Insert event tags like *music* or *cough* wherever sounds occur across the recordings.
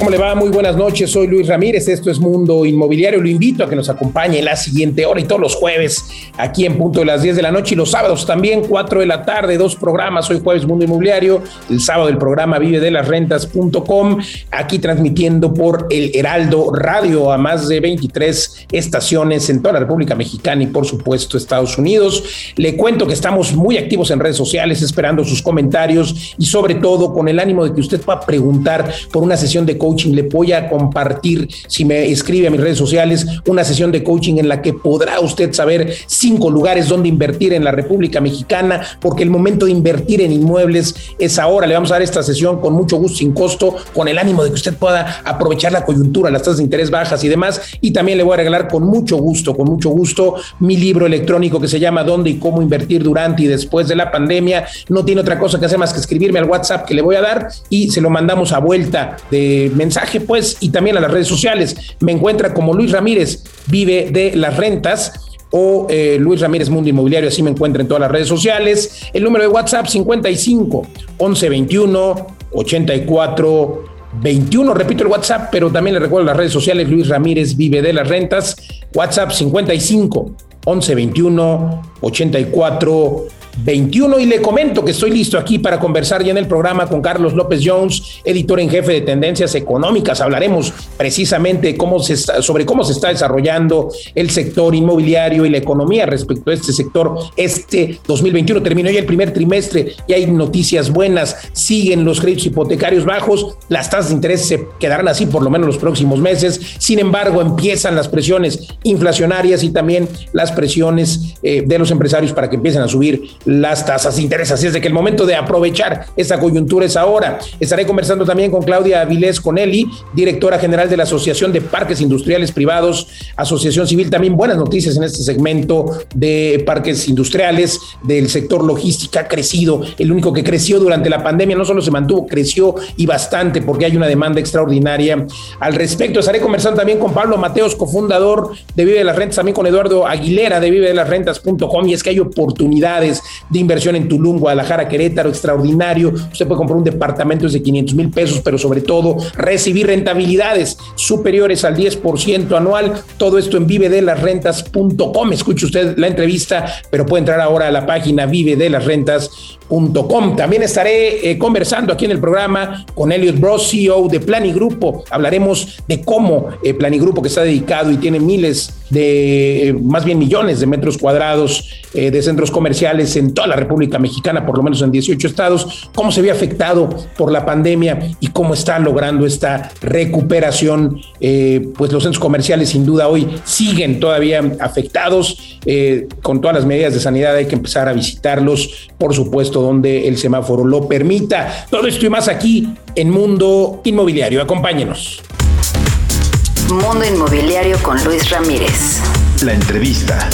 ¿Cómo le va? Muy buenas noches. Soy Luis Ramírez. Esto es Mundo Inmobiliario. Lo invito a que nos acompañe la siguiente hora y todos los jueves aquí en punto de las 10 de la noche y los sábados también 4 de la tarde, dos programas. Hoy jueves Mundo Inmobiliario, el sábado el programa vive de las rentas.com, aquí transmitiendo por el Heraldo Radio a más de 23 estaciones en toda la República Mexicana y por supuesto Estados Unidos. Le cuento que estamos muy activos en redes sociales esperando sus comentarios y sobre todo con el ánimo de que usted pueda preguntar por una sesión de coaching coaching. Le voy a compartir, si me escribe a mis redes sociales, una sesión de coaching en la que podrá usted saber cinco lugares donde invertir en la República Mexicana, porque el momento de invertir en inmuebles es ahora. Le vamos a dar esta sesión con mucho gusto, sin costo, con el ánimo de que usted pueda aprovechar la coyuntura, las tasas de interés bajas y demás. Y también le voy a regalar con mucho gusto, con mucho gusto, mi libro electrónico que se llama Dónde y cómo invertir durante y después de la pandemia. No tiene otra cosa que hacer más que escribirme al WhatsApp que le voy a dar y se lo mandamos a vuelta de mensaje, pues, y también a las redes sociales. Me encuentra como Luis Ramírez, vive de las rentas o eh, Luis Ramírez Mundo Inmobiliario, así me encuentra en todas las redes sociales. El número de WhatsApp 55 11 21 84 21. Repito el WhatsApp, pero también le recuerdo las redes sociales. Luis Ramírez vive de las rentas. WhatsApp 55 11 21 84 21 y le comento que estoy listo aquí para conversar ya en el programa con Carlos López Jones, editor en jefe de Tendencias Económicas. Hablaremos precisamente cómo se sobre cómo se está desarrollando el sector inmobiliario y la economía respecto a este sector. Este 2021 terminó ya el primer trimestre y hay noticias buenas. Siguen los créditos hipotecarios bajos, las tasas de interés se quedarán así por lo menos los próximos meses. Sin embargo, empiezan las presiones inflacionarias y también las presiones eh, de los empresarios para que empiecen a subir las tasas de interés. Así es de que el momento de aprovechar esta coyuntura es ahora. Estaré conversando también con Claudia Avilés Conelli, directora general de la Asociación de Parques Industriales Privados, Asociación Civil. También buenas noticias en este segmento de parques industriales, del sector logística ha crecido. El único que creció durante la pandemia no solo se mantuvo, creció y bastante porque hay una demanda extraordinaria al respecto. Estaré conversando también con Pablo Mateos, cofundador de Vive de las Rentas, también con Eduardo Aguilera de Vive de las Rentas.com. Y es que hay oportunidades de inversión en Tulum, Guadalajara, Querétaro, extraordinario. Usted puede comprar un departamento de 500 mil pesos, pero sobre todo recibir rentabilidades superiores al 10% anual. Todo esto en vivedelasrentas.com. Escuche usted la entrevista, pero puede entrar ahora a la página vivedelasrentas.com. También estaré eh, conversando aquí en el programa con Elliot Bros, CEO de Planigrupo. Hablaremos de cómo eh, Planigrupo, que está dedicado y tiene miles de, eh, más bien millones de metros cuadrados de centros comerciales en toda la República Mexicana, por lo menos en 18 estados, cómo se ve afectado por la pandemia y cómo está logrando esta recuperación. Pues los centros comerciales sin duda hoy siguen todavía afectados. Con todas las medidas de sanidad hay que empezar a visitarlos, por supuesto, donde el semáforo lo permita. Todo esto y más aquí en Mundo Inmobiliario. Acompáñenos. Mundo Inmobiliario con Luis Ramírez. La entrevista.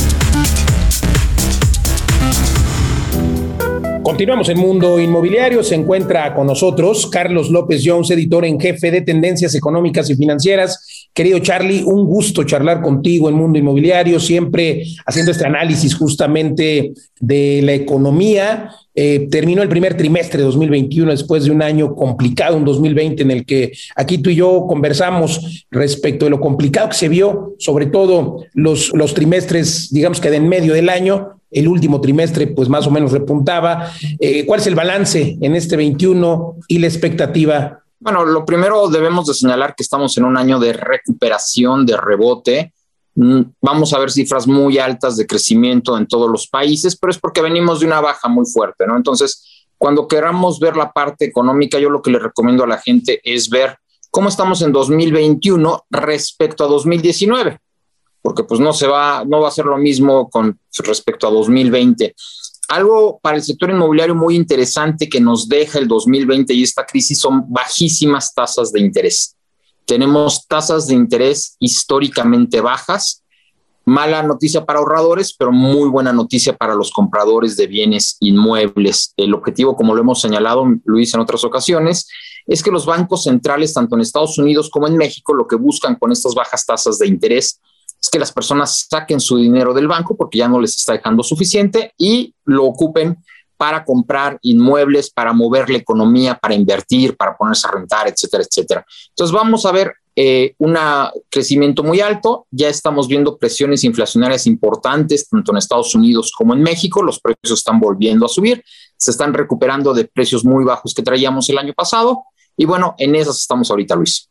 Continuamos en Mundo Inmobiliario. Se encuentra con nosotros Carlos López Jones, editor en jefe de Tendencias Económicas y Financieras. Querido Charlie, un gusto charlar contigo en Mundo Inmobiliario, siempre haciendo este análisis justamente de la economía. Eh, terminó el primer trimestre de 2021 después de un año complicado, un 2020 en el que aquí tú y yo conversamos respecto de lo complicado que se vio, sobre todo los, los trimestres, digamos que de en medio del año, el último trimestre pues más o menos repuntaba. Eh, ¿Cuál es el balance en este 21 y la expectativa? Bueno, lo primero debemos de señalar que estamos en un año de recuperación, de rebote. Mm, vamos a ver cifras muy altas de crecimiento en todos los países, pero es porque venimos de una baja muy fuerte, ¿no? Entonces, cuando queramos ver la parte económica, yo lo que le recomiendo a la gente es ver cómo estamos en 2021 respecto a 2019 porque pues no se va, no va a ser lo mismo con respecto a 2020. Algo para el sector inmobiliario muy interesante que nos deja el 2020 y esta crisis son bajísimas tasas de interés. Tenemos tasas de interés históricamente bajas Mala noticia para ahorradores, pero muy buena noticia para los compradores de bienes inmuebles. El objetivo, como lo hemos señalado, Luis, en otras ocasiones, es que los bancos centrales, tanto en Estados Unidos como en México, lo que buscan con estas bajas tasas de interés es que las personas saquen su dinero del banco porque ya no les está dejando suficiente y lo ocupen para comprar inmuebles, para mover la economía, para invertir, para ponerse a rentar, etcétera, etcétera. Entonces vamos a ver eh, un crecimiento muy alto, ya estamos viendo presiones inflacionarias importantes tanto en Estados Unidos como en México, los precios están volviendo a subir, se están recuperando de precios muy bajos que traíamos el año pasado y bueno, en esas estamos ahorita, Luis.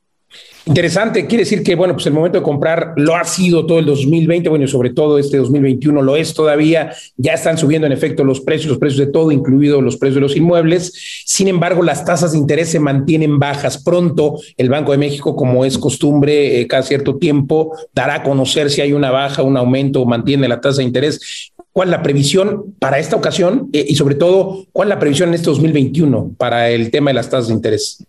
Interesante, quiere decir que, bueno, pues el momento de comprar lo ha sido todo el 2020, bueno, y sobre todo este 2021 lo es todavía, ya están subiendo en efecto los precios, los precios de todo, incluidos los precios de los inmuebles. Sin embargo, las tasas de interés se mantienen bajas. Pronto el Banco de México, como es costumbre, eh, cada cierto tiempo dará a conocer si hay una baja, un aumento o mantiene la tasa de interés. ¿Cuál es la previsión para esta ocasión eh, y sobre todo, cuál es la previsión en este 2021 para el tema de las tasas de interés?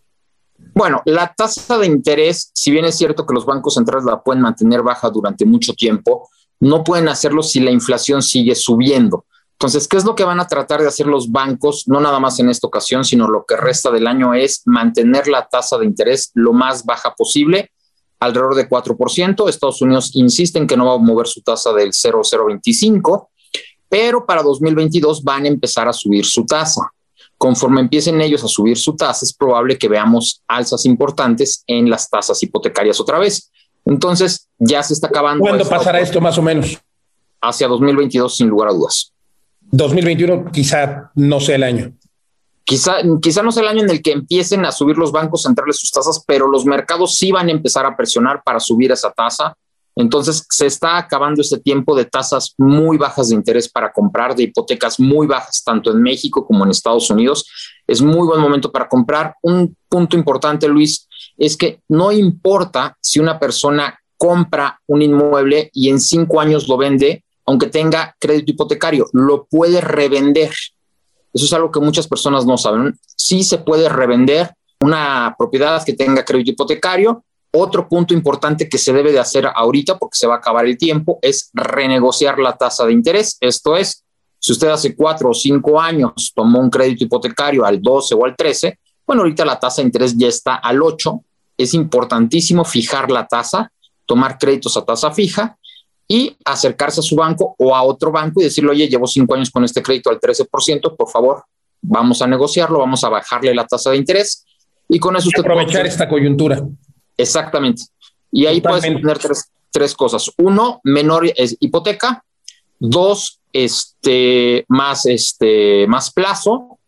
Bueno, la tasa de interés, si bien es cierto que los bancos centrales la pueden mantener baja durante mucho tiempo, no pueden hacerlo si la inflación sigue subiendo. Entonces, ¿qué es lo que van a tratar de hacer los bancos? No nada más en esta ocasión, sino lo que resta del año es mantener la tasa de interés lo más baja posible, alrededor de 4%. Estados Unidos insiste en que no va a mover su tasa del 0,025, pero para 2022 van a empezar a subir su tasa. Conforme empiecen ellos a subir su tasa, es probable que veamos alzas importantes en las tasas hipotecarias otra vez. Entonces, ya se está acabando. ¿Cuándo pasará esto más o menos? Hacia 2022, sin lugar a dudas. 2021 quizá no sea el año. Quizá, quizá no sea el año en el que empiecen a subir los bancos centrales sus tasas, pero los mercados sí van a empezar a presionar para subir esa tasa entonces, se está acabando este tiempo de tasas muy bajas de interés para comprar, de hipotecas muy bajas, tanto en México como en Estados Unidos. Es muy buen momento para comprar. Un punto importante, Luis, es que no importa si una persona compra un inmueble y en cinco años lo vende, aunque tenga crédito hipotecario, lo puede revender. Eso es algo que muchas personas no saben. Sí se puede revender una propiedad que tenga crédito hipotecario otro punto importante que se debe de hacer ahorita, porque se va a acabar el tiempo, es renegociar la tasa de interés. Esto es, si usted hace cuatro o cinco años tomó un crédito hipotecario al 12 o al 13, bueno, ahorita la tasa de interés ya está al 8. Es importantísimo fijar la tasa, tomar créditos a tasa fija y acercarse a su banco o a otro banco y decirle, oye, llevo cinco años con este crédito al 13%, por favor, vamos a negociarlo, vamos a bajarle la tasa de interés. Y con eso usted aprovechar esta coyuntura. Exactamente. Y ahí puedes tener tres, cosas. Uno, menor hipoteca. Dos, este, más, este, más plazo.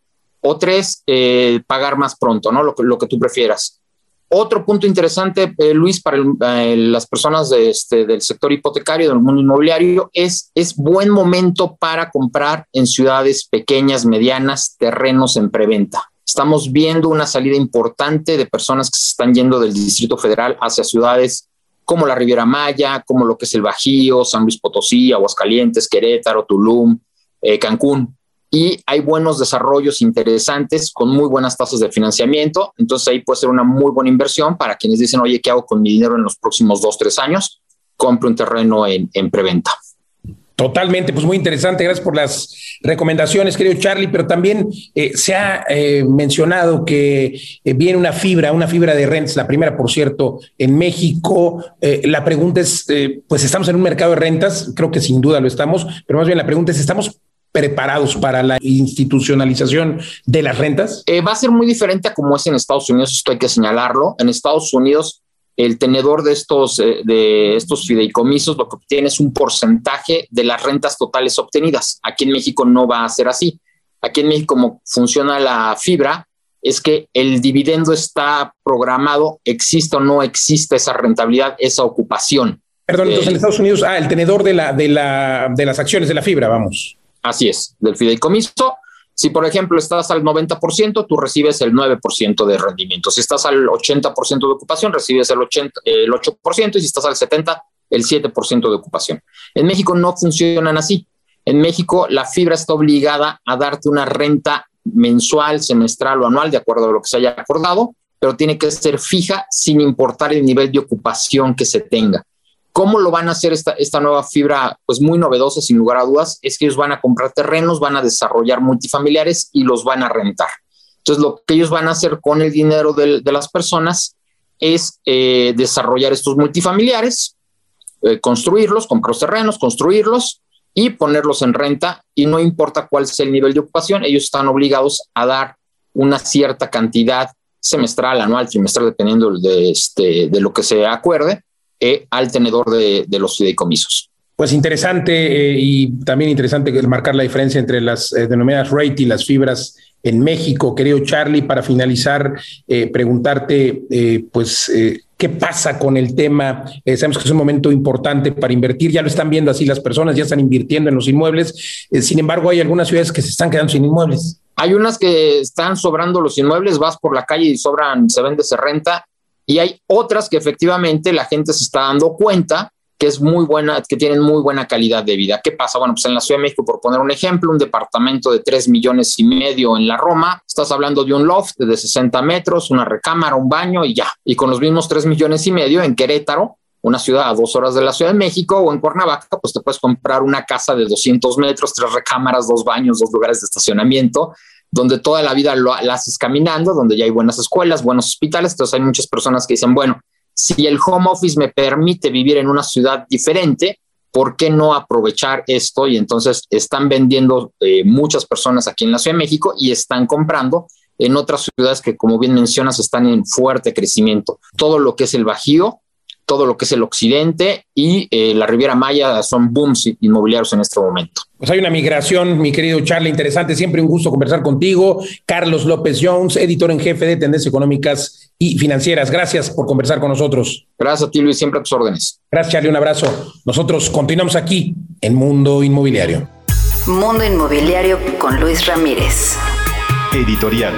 O tres, eh, pagar más pronto, ¿no? Lo que, lo que tú prefieras. Otro punto interesante, eh, Luis, para eh, las personas de este, del sector hipotecario, del mundo inmobiliario, es, es buen momento para comprar en ciudades pequeñas, medianas, terrenos en preventa. Estamos viendo una salida importante de personas que se están yendo del Distrito Federal hacia ciudades como la Riviera Maya, como lo que es el Bajío, San Luis Potosí, Aguascalientes, Querétaro, Tulum, eh, Cancún. Y hay buenos desarrollos interesantes con muy buenas tasas de financiamiento. Entonces ahí puede ser una muy buena inversión para quienes dicen, oye, ¿qué hago con mi dinero en los próximos dos, tres años? Compre un terreno en, en preventa. Totalmente, pues muy interesante. Gracias por las recomendaciones, querido Charlie, pero también eh, se ha eh, mencionado que eh, viene una fibra, una fibra de rents, la primera, por cierto, en México. la pregunta es, pues estamos en un mercado de rentas, creo que sin duda lo estamos, pero más bien la pregunta es, ¿estamos preparados para la institucionalización de las rentas? va a ser muy diferente a como es en Estados Unidos, esto hay que señalarlo. En Estados Unidos el tenedor de estos, eh, de estos fideicomisos lo que obtiene es un porcentaje de las rentas totales obtenidas. Aquí en México no va a ser así. Aquí en México, como funciona la fibra, es que el dividendo está programado, exista o no exista esa rentabilidad, esa ocupación. Perdón, entonces en Estados Unidos, ah, el tenedor de, la, de, la, de las acciones de la fibra, vamos. Así es, del fideicomiso si, por ejemplo, estás al 90%, tú recibes el 9% de rendimiento. Si estás al 80% de ocupación, recibes el, 80, el 8%, y si estás al 70%, el 7% de ocupación. En México no funcionan así. En México, la fibra está obligada a darte una renta mensual, semestral o anual, de acuerdo a lo que se haya acordado, pero tiene que ser fija sin importar el nivel de ocupación que se tenga ¿Cómo lo van a hacer esta, esta nueva fibra? Pues muy novedosa, sin lugar a dudas, es que ellos van a comprar terrenos, van a desarrollar multifamiliares y los van a rentar. Entonces, lo que ellos van a hacer con el dinero de, de las personas es eh, desarrollar estos multifamiliares, eh, construirlos, comprar los terrenos, construirlos y ponerlos en renta. Y no importa cuál sea el nivel de ocupación, ellos están obligados a dar una cierta cantidad semestral, anual, trimestral, dependiendo de, este, de lo que se acuerde, eh, al tenedor de, de, los fideicomisos. Pues interesante eh, y también interesante marcar la diferencia entre las eh, denominadas rate y las fibras en México. Querido Charlie, para finalizar, eh, preguntarte, pues, ¿qué pasa con el tema? sabemos que es un momento importante para invertir, ya lo están viendo así las personas, ya están invirtiendo en los inmuebles. sin embargo, hay algunas ciudades que se están quedando sin inmuebles. Hay unas que están sobrando los inmuebles, vas por la calle y sobran, se vende, se renta, y hay otras que efectivamente la gente se está dando cuenta que es muy buena, que tienen muy buena calidad de vida. ¿Qué pasa? Bueno, pues en la Ciudad de México, por poner un ejemplo, un departamento de 3 millones y medio en la Roma, estás hablando de un loft de 60 metros, una recámara, un baño y ya. Y con los mismos 3 millones y medio en Querétaro, una ciudad a dos horas de la Ciudad de México o en Cuernavaca, pues te puedes comprar una casa de 200 metros, tres recámaras, dos baños, dos lugares de estacionamiento donde toda la vida lo, haces caminando, donde ya hay buenas escuelas, buenos hospitales. Entonces hay muchas personas que dicen, bueno, si el home office me permite vivir en una ciudad diferente, ¿por qué no aprovechar esto? Y entonces están vendiendo eh, muchas personas aquí en la Ciudad de México y están comprando en otras ciudades que, como bien mencionas, están en fuerte crecimiento. Todo lo que es el Bajío, todo lo que es el occidente y eh, la Riviera Maya son booms inmobiliarios en este momento. Pues hay una migración, mi querido Charlie, interesante. Siempre un gusto conversar contigo. Carlos López Jones, editor en jefe de Tendencias Económicas y Financieras. Gracias por conversar con nosotros. Gracias a ti, Luis, siempre a tus órdenes. Gracias, Charlie. Un abrazo. Nosotros continuamos aquí en Mundo Inmobiliario. Mundo Inmobiliario con Luis Ramírez. Editorial.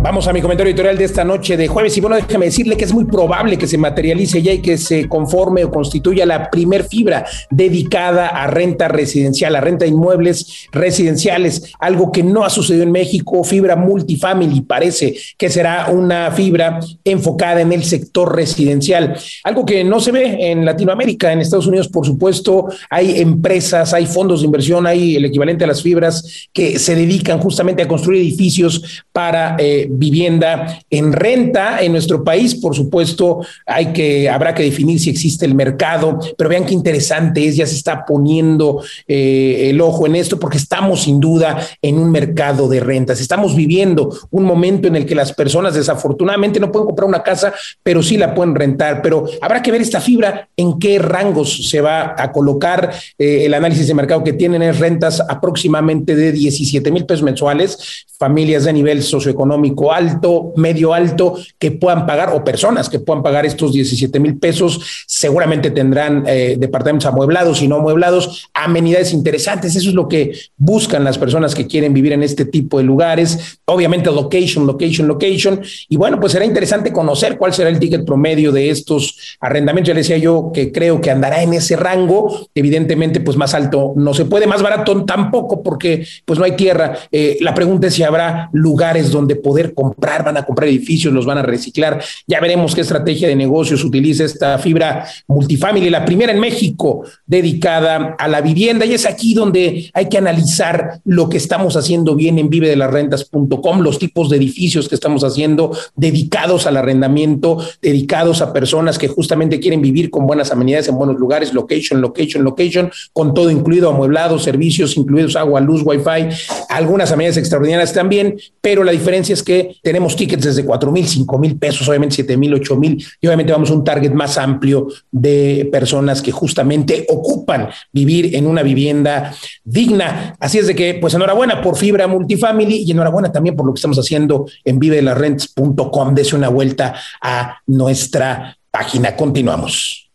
Vamos a mi comentario editorial de esta noche de jueves. Y bueno, déjame decirle que es muy probable que se materialice ya y que se conforme o constituya la primer fibra dedicada a renta residencial, a renta de inmuebles residenciales, algo que no ha sucedido en México, fibra multifamily, parece que será una fibra enfocada en el sector residencial, algo que no se ve en Latinoamérica, en Estados Unidos, por supuesto, hay empresas, hay fondos de inversión, hay el equivalente a las fibras que se dedican justamente a construir edificios para eh, vivienda en renta en nuestro país. Por supuesto, hay que, habrá que definir si existe el mercado, pero vean qué interesante es, ya se está poniendo eh, el ojo en esto porque estamos sin duda en un mercado de rentas. Estamos viviendo un momento en el que las personas desafortunadamente no pueden comprar una casa, pero sí la pueden rentar. Pero habrá que ver esta fibra en qué rangos se va a colocar. Eh, el análisis de mercado que tienen es rentas aproximadamente de 17 mil pesos mensuales, familias de nivel socioeconómico alto, medio alto, que puedan pagar, o personas que puedan pagar estos 17 mil pesos, seguramente tendrán eh, departamentos amueblados y no amueblados, amenidades interesantes. Eso es lo que buscan las personas que quieren vivir en este tipo de lugares. Obviamente, location, location, location. Y bueno, pues será interesante conocer cuál será el ticket promedio de estos arrendamientos. Ya decía yo que creo que andará en ese rango. Evidentemente, pues más alto no se puede, más barato tampoco, porque pues no hay tierra. Eh, la pregunta es si habrá lugares donde poder comprar, van a comprar edificios, los van a reciclar. Ya veremos qué estrategia de negocios utiliza esta fibra multifamily, la primera en México dedicada a la vivienda. Y es aquí donde hay que analizar lo que estamos haciendo bien en vive de las rentas.com, los tipos de edificios que estamos haciendo dedicados al arrendamiento, dedicados a personas que justamente quieren vivir con buenas amenidades en buenos lugares, location, location, location, con todo incluido, amueblado, servicios incluidos, agua, luz, wifi, algunas amenidades extraordinarias también, pero la diferencia es que tenemos tickets desde 4 mil, 5 mil pesos, obviamente 7 mil, 8 mil, y obviamente vamos a un target más amplio de personas que justamente ocupan vivir en una vivienda digna. Así es de que, pues enhorabuena por Fibra Multifamily y enhorabuena también por lo que estamos haciendo en vivelarrents.com. Dese una vuelta a nuestra página. Continuamos.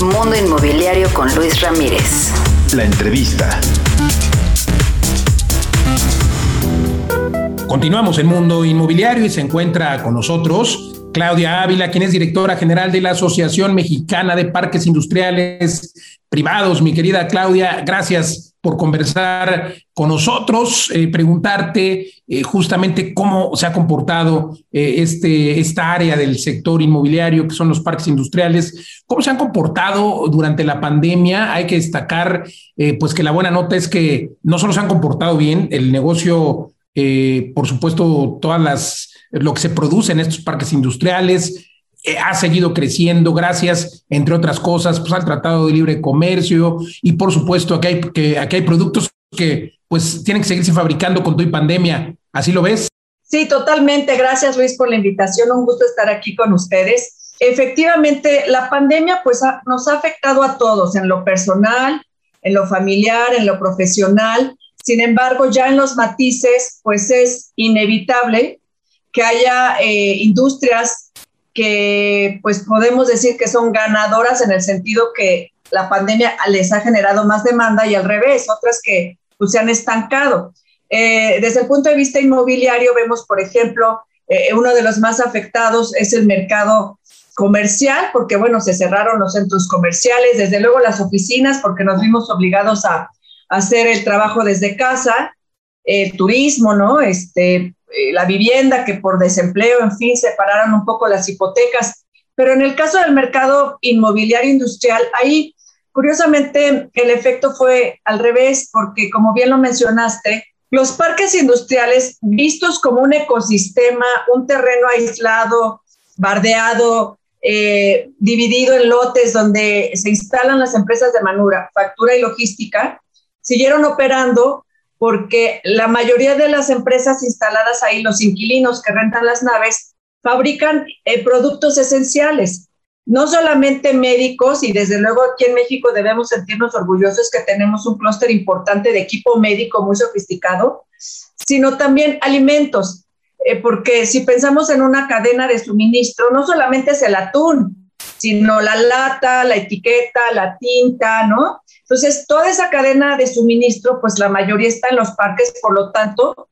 Mundo Inmobiliario con Luis Ramírez. La entrevista. Continuamos en Mundo Inmobiliario y se encuentra con nosotros Claudia Ávila, quien es directora general de la Asociación Mexicana de Parques Industriales Privados. Mi querida Claudia, gracias por conversar con nosotros, eh, preguntarte eh, justamente cómo se ha comportado eh, este, esta área del sector inmobiliario, que son los parques industriales, cómo se han comportado durante la pandemia. Hay que destacar, pues que la buena nota es que no solo se han comportado bien, el negocio, por supuesto, todas las, lo que se produce en estos parques industriales, eh, ha seguido creciendo gracias, entre otras cosas, pues, al Tratado de Libre Comercio y por supuesto aquí hay, que, aquí hay productos que pues tienen que seguirse fabricando con tu pandemia. ¿Así lo ves? Sí, totalmente. Gracias Luis por la invitación. Un gusto estar aquí con ustedes. Efectivamente, la pandemia pues nos ha afectado a todos en lo personal, en lo familiar, en lo profesional. Sin embargo, ya en los matices, pues es inevitable que haya eh, industrias que pues podemos decir que son ganadoras en el sentido que la pandemia les ha generado más demanda y al revés, otras que pues, se han estancado. Eh, desde el punto de vista inmobiliario vemos, por ejemplo, eh, uno de los más afectados es el mercado comercial, porque bueno, se cerraron los centros comerciales, desde luego las oficinas, porque nos vimos obligados a, hacer el trabajo desde casa, el turismo, ¿no? Este, eh, la vivienda, que por desempleo, en fin, separaron un poco las hipotecas. Pero en el caso del mercado inmobiliario industrial, ahí curiosamente el efecto fue al revés, porque como bien lo mencionaste, los parques industriales vistos como un ecosistema, un terreno aislado, bardeado, eh, dividido en lotes donde se instalan las empresas de manufactura y logística, siguieron operando porque la mayoría de las empresas instaladas ahí, los inquilinos que rentan las naves, fabrican eh, productos esenciales, no solamente médicos, y desde luego aquí en México debemos sentirnos orgullosos que tenemos un clúster importante de equipo médico muy sofisticado, sino también alimentos, eh, porque si pensamos en una cadena de suministro, no solamente es el atún, sino la lata, la etiqueta, la tinta, ¿no? Entonces, toda esa cadena de suministro, pues la mayoría está en los parques, por lo tanto,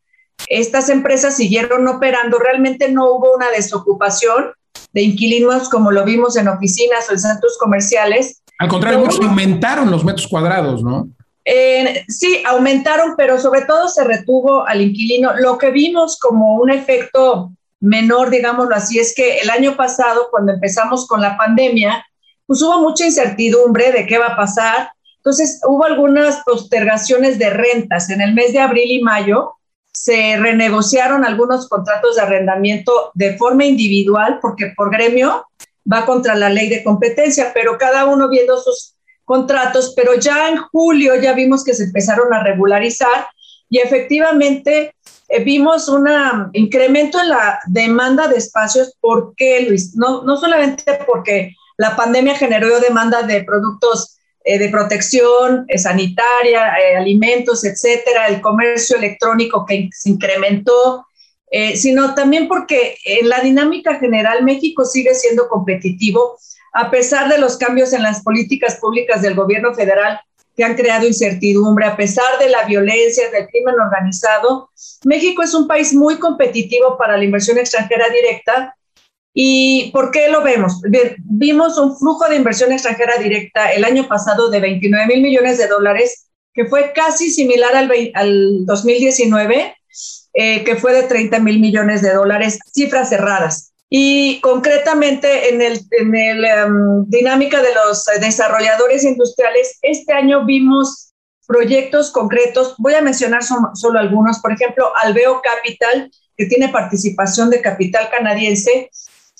estas empresas siguieron operando, realmente no hubo una desocupación de inquilinos como lo vimos en oficinas o en centros comerciales. Al contrario, muchos aumentaron los metros cuadrados, ¿no? sí, aumentaron, pero sobre todo se retuvo al inquilino. Lo que vimos como un efecto menor, digámoslo así, es que el año pasado, cuando empezamos con la pandemia, pues hubo mucha incertidumbre de qué va a pasar. Entonces, hubo algunas postergaciones de rentas. En el mes de abril y mayo se renegociaron algunos contratos de arrendamiento de forma individual, porque por gremio va contra la ley de competencia, pero cada uno viendo sus contratos, pero ya en julio ya vimos que se empezaron a regularizar y efectivamente eh, vimos un incremento en la demanda de espacios. ¿Por qué, Luis? No, no solamente porque la pandemia generó demanda de productos eh, de protección eh, sanitaria, eh, alimentos, etcétera, el comercio electrónico que se incrementó, sino también porque en la dinámica general México sigue siendo competitivo a pesar de los cambios en las políticas públicas del gobierno federal que han creado incertidumbre, a pesar de la violencia, del crimen organizado, México es un país muy competitivo para la inversión extranjera directa ¿Y por qué lo vemos? Vimos un flujo de inversión extranjera directa el año pasado de 29 mil millones de dólares, que fue casi similar al, al 2019, eh, que fue de 30 mil millones de dólares, cifras cerradas. Y concretamente en el, en el em, dinámica de los desarrolladores industriales, este año vimos proyectos concretos. Voy a mencionar solo algunos. Por ejemplo, Alveo Capital, que tiene participación de capital canadiense,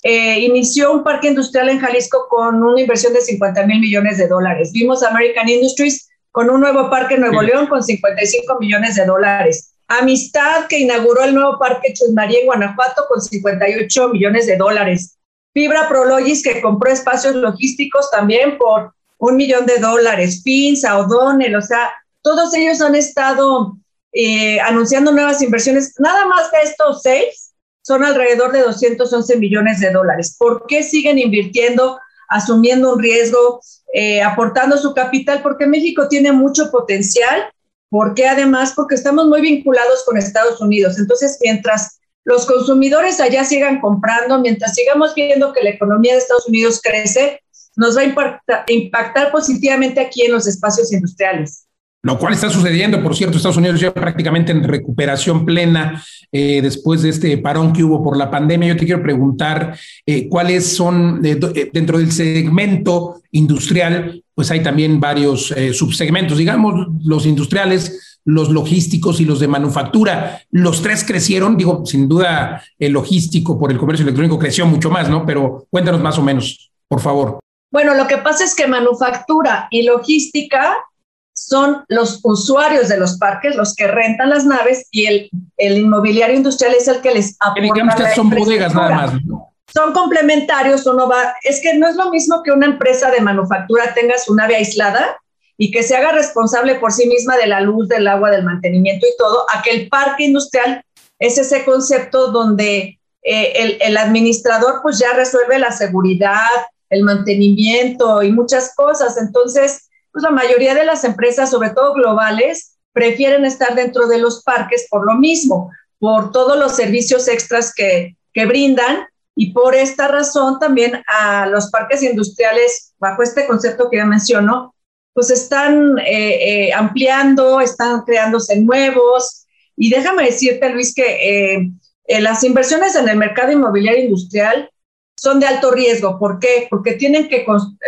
eh, inició un parque industrial en Jalisco con una inversión de 50 mil millones de dólares. Vimos American Industries con un nuevo parque en Nuevo León con 55 millones de dólares. Amistad, que inauguró el nuevo parque Chusmaría en Guanajuato con 58 millones de dólares. Fibra Prologis, que compró espacios logísticos también por un millón de dólares. Finza, O'Donnell, o sea, todos ellos han estado eh, anunciando nuevas inversiones. Nada más de estos seis, son alrededor de 211 millones de dólares. ¿Por qué siguen invirtiendo, asumiendo un riesgo, eh, aportando su capital? Porque México tiene mucho potencial. ¿Por qué además? Porque estamos muy vinculados con Estados Unidos. Entonces, mientras los consumidores allá sigan comprando, mientras sigamos viendo que la economía de Estados Unidos crece, nos va a impactar, impactar positivamente aquí en los espacios industriales. Lo cual está sucediendo, por cierto, Estados Unidos ya prácticamente en recuperación plena eh, después de este parón que hubo por la pandemia. Yo te quiero preguntar eh, cuáles son, eh, dentro del segmento industrial, pues hay también varios subsegmentos, digamos, los industriales, los logísticos y los de manufactura. Los tres crecieron, digo, sin duda el logístico por el comercio electrónico creció mucho más, ¿no? Pero cuéntanos más o menos, por favor. Bueno, lo que pasa es que manufactura y logística son los usuarios de los parques los que rentan las naves y el, el inmobiliario industrial es el que les aporta. Digamos que son bodegas nada más. Son complementarios, uno va, es que no es lo mismo que una empresa de manufactura tenga su nave aislada y que se haga responsable por sí misma de la luz, del agua, del mantenimiento y todo, a que el parque industrial es ese concepto donde eh, el, el administrador pues ya resuelve la seguridad, el mantenimiento y muchas cosas. Entonces, pues la mayoría de las empresas, sobre todo globales, prefieren estar dentro de los parques por lo mismo, por todos los servicios extras que, que brindan y por esta razón también a los parques industriales, bajo este concepto que ya menciono, pues están eh, eh, ampliando, están creándose nuevos. Y déjame decirte, Luis, que eh, las inversiones en el mercado inmobiliario industrial son de alto riesgo. ¿Por qué? Porque tienen que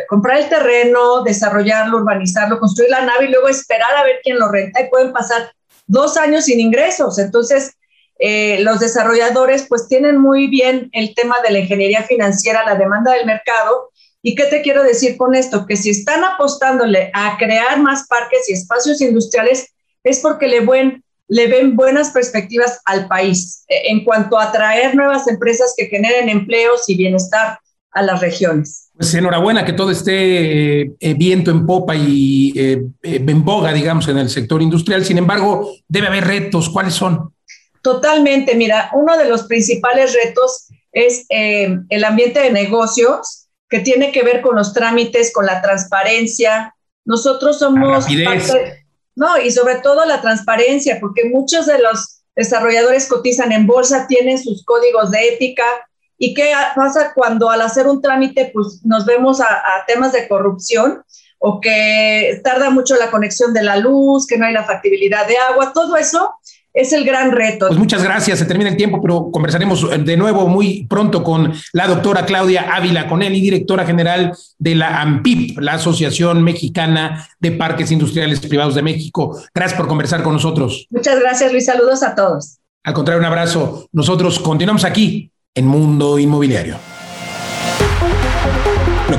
comprar el terreno, desarrollarlo, urbanizarlo, construir la nave y luego esperar a ver quién lo renta y pueden pasar dos años sin ingresos. Entonces, eh, los desarrolladores pues tienen muy bien el tema de la ingeniería financiera, la demanda del mercado. ¿Y qué te quiero decir con esto? Que si están apostándole a crear más parques y espacios industriales, es porque le, buen, le ven buenas perspectivas al país eh, en cuanto a atraer nuevas empresas que generen empleos y bienestar a las regiones. Pues enhorabuena que todo esté eh, eh, viento en popa y en boga, digamos, en el sector industrial. Sin embargo, debe haber retos. ¿Cuáles son? Totalmente. Mira, uno de los principales retos es el ambiente de negocios que tiene que ver con los trámites, con la transparencia. Nosotros somos parte, no, y sobre todo la transparencia, porque muchos de los desarrolladores cotizan en bolsa, tienen sus códigos de ética. ¿Y qué pasa cuando al hacer un trámite, pues nos vemos a, a temas de corrupción o que tarda mucho la conexión de la luz, que no hay la factibilidad de agua? Todo eso es el gran reto. Pues muchas gracias, se termina el tiempo, pero conversaremos de nuevo muy pronto con la doctora Claudia Ávila Conelli, directora general de la AMPIP, la Asociación Mexicana de Parques Industriales Privados de México. Gracias por conversar con nosotros. Muchas gracias, Luis. Saludos a todos. Al contrario, un abrazo. Nosotros continuamos aquí en Mundo Inmobiliario.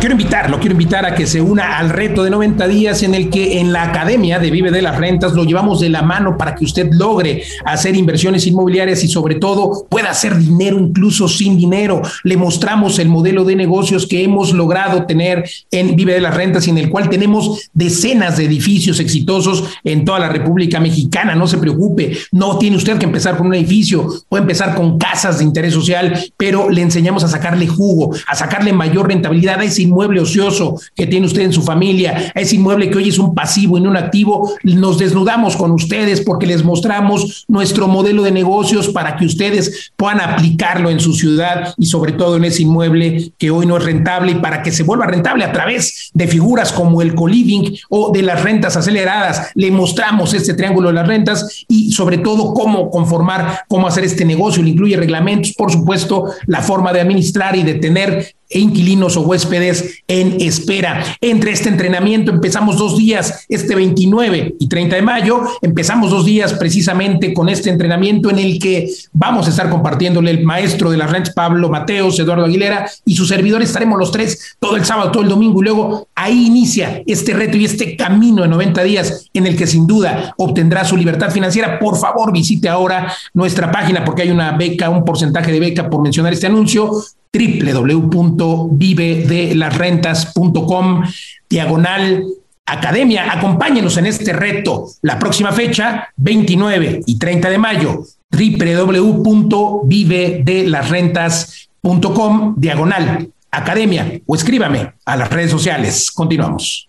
Quiero invitar, lo quiero invitar a que se una al reto de 90 días en el que en la Academia de Vive de las Rentas lo llevamos de la mano para que usted logre hacer inversiones inmobiliarias y sobre todo pueda hacer dinero incluso sin dinero. Le mostramos el modelo de negocios que hemos logrado tener en Vive de las Rentas y en el cual tenemos decenas de edificios exitosos en toda la República Mexicana. No se preocupe, no tiene usted que empezar con un edificio, puede empezar con casas de interés social, pero le enseñamos a sacarle jugo, a sacarle mayor rentabilidad a ese inmueble ocioso que tiene usted en su familia, ese inmueble que hoy es un pasivo y no un activo, nos desnudamos con ustedes porque les mostramos nuestro modelo de negocios para que ustedes puedan aplicarlo en su ciudad y sobre todo en ese inmueble que hoy no es rentable y para que se vuelva rentable a través de figuras como el co-living o de las rentas aceleradas. Le mostramos este triángulo de las rentas y sobre todo cómo conformar, cómo hacer este negocio. Le incluye reglamentos, por supuesto, la forma de administrar y de tener e inquilinos o huéspedes en espera. Entre este entrenamiento empezamos dos días, este 29 y 30 de mayo, empezamos dos días precisamente con este entrenamiento en el que vamos a estar compartiéndole el maestro de las rentas, Pablo Mateos, Eduardo Aguilera y su servidor, estaremos los tres todo el sábado, todo el domingo y luego ahí inicia este reto y este camino de 90 días en el que sin duda obtendrá su libertad financiera. Por favor, visite ahora nuestra página porque hay una beca, un porcentaje de beca por mencionar este anuncio www.vivedelasrentas.com diagonal academia. Acompáñenos en este reto. La próxima fecha, 29 y 30 de mayo, www.vivedelasrentas.com diagonal academia o escríbame a las redes sociales. Continuamos.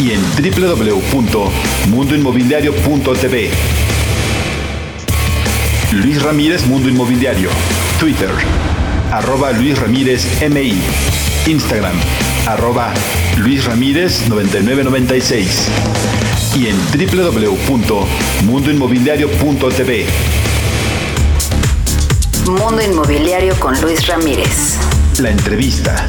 Y en www.mundoinmobiliario.tv. Luis Ramírez Mundo Inmobiliario. Twitter, arroba Luis Ramírez MI. Instagram, arroba Luis Ramírez 9996 y en www.mundoinmobiliario.tv. Mundo Inmobiliario con Luis Ramírez. La entrevista.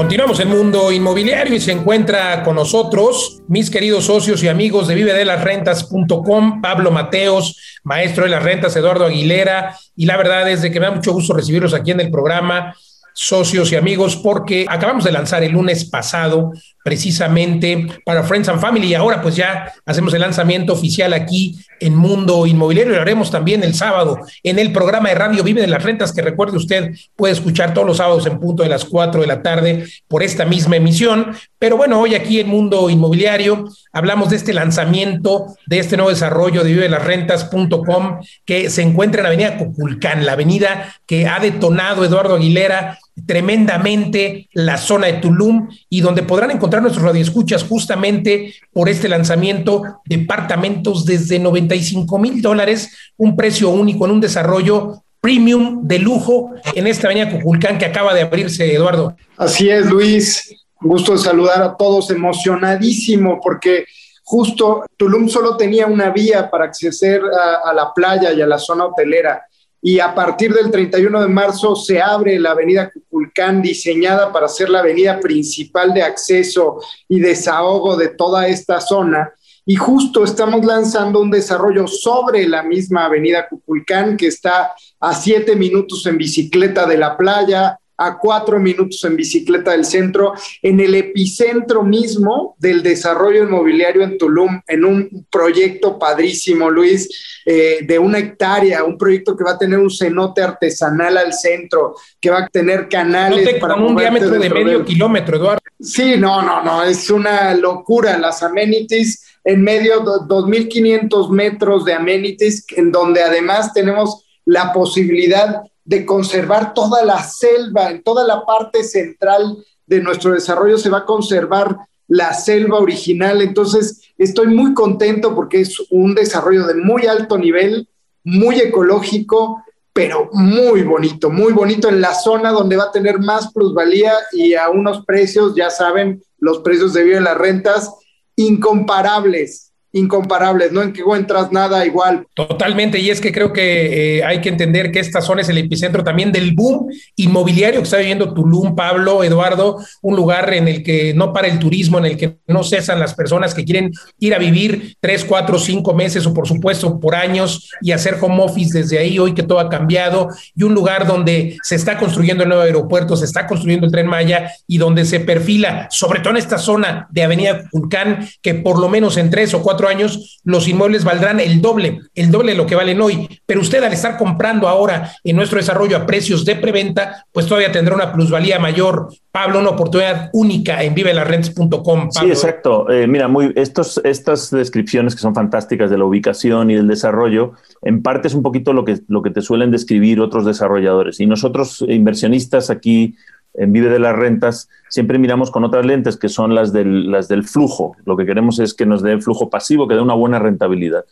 Continuamos en Mundo Inmobiliario y se encuentra con nosotros mis queridos socios y amigos de vivedelasrentas.com, Pablo Mateos, maestro de las rentas, Eduardo Aguilera, y la verdad es de que me da mucho gusto recibirlos aquí en el programa socios y amigos, porque acabamos de lanzar el lunes pasado precisamente para Friends and Family. Y ahora pues ya hacemos el lanzamiento oficial aquí en Mundo Inmobiliario. Y lo haremos también el sábado en el programa de Radio Vive de las Rentas que recuerde usted puede escuchar todos los sábados en punto de las 4 de la tarde por esta misma emisión, pero bueno, hoy aquí en Mundo Inmobiliario hablamos de este lanzamiento de este nuevo desarrollo de vive de las rentas.com que se encuentra en Avenida Coculcán, la avenida que ha detonado Eduardo Aguilera tremendamente la zona de Tulum y donde podrán encontrar nuestros radioescuchas justamente por este lanzamiento departamentos desde 95 mil dólares, un precio único en un desarrollo premium de lujo en esta avenida Cuculcán que acaba de abrirse, Eduardo. Así es, Luis. Gusto de saludar a todos, emocionadísimo porque justo Tulum solo tenía una vía para acceder a, a la playa y a la zona hotelera y a partir del 31 de marzo se abre la avenida Cuculcán diseñada para ser la avenida principal de acceso y desahogo de toda esta zona. Y justo estamos lanzando un desarrollo sobre la misma avenida Cuculcán que está a siete minutos en bicicleta de la playa, a cuatro minutos en bicicleta del centro, en el epicentro mismo del desarrollo inmobiliario en Tulum, en un proyecto padrísimo, Luis, eh, de una hectárea, un proyecto que va a tener un cenote artesanal al centro, que va a tener canales para con un diámetro de medio kilómetro, Eduardo. Sí, no, no, no, es una locura. Las amenities en medio de 2.500 metros de amenities, en donde además tenemos la posibilidad de conservar toda la selva, en toda la parte central de nuestro desarrollo se va a conservar la selva original. Entonces, estoy muy contento porque es un desarrollo de muy alto nivel, muy ecológico, pero muy bonito, muy bonito en la zona donde va a tener más plusvalía y a unos precios, ya saben, los precios de vida en las rentas incomparables incomparables, no encuentras nada igual. Totalmente, y es que creo que eh, hay que entender que esta zona es el epicentro también del boom inmobiliario que está viviendo Tulum, Pablo, Eduardo, un lugar en el que no para el turismo, en el que no cesan las personas que quieren ir a vivir tres, cuatro, cinco meses o por supuesto por años y hacer home office desde ahí, hoy que todo ha cambiado, y un lugar donde se está construyendo el nuevo aeropuerto, se está construyendo el tren Maya y donde se perfila, sobre todo en esta zona de Avenida Vulcán, que por lo menos en tres o cuatro años los inmuebles valdrán el doble, el doble de lo que valen hoy. Pero usted al estar comprando ahora en nuestro desarrollo a precios de preventa, pues todavía tendrá una plusvalía mayor. Pablo, una oportunidad única en vivelarrents.com. Sí, exacto. Eh, mira, muy, estos, estas descripciones que son fantásticas de la ubicación y del desarrollo, en parte es un poquito lo que, lo que te suelen describir otros desarrolladores. Y nosotros, inversionistas aquí Vive de las Rentas, siempre miramos con otras lentes que son las del, las del flujo. Lo que queremos es que nos dé flujo pasivo, que dé una buena rentabilidad.